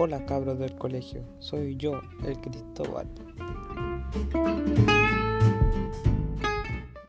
Hola cabros del colegio, soy yo, el Cristóbal.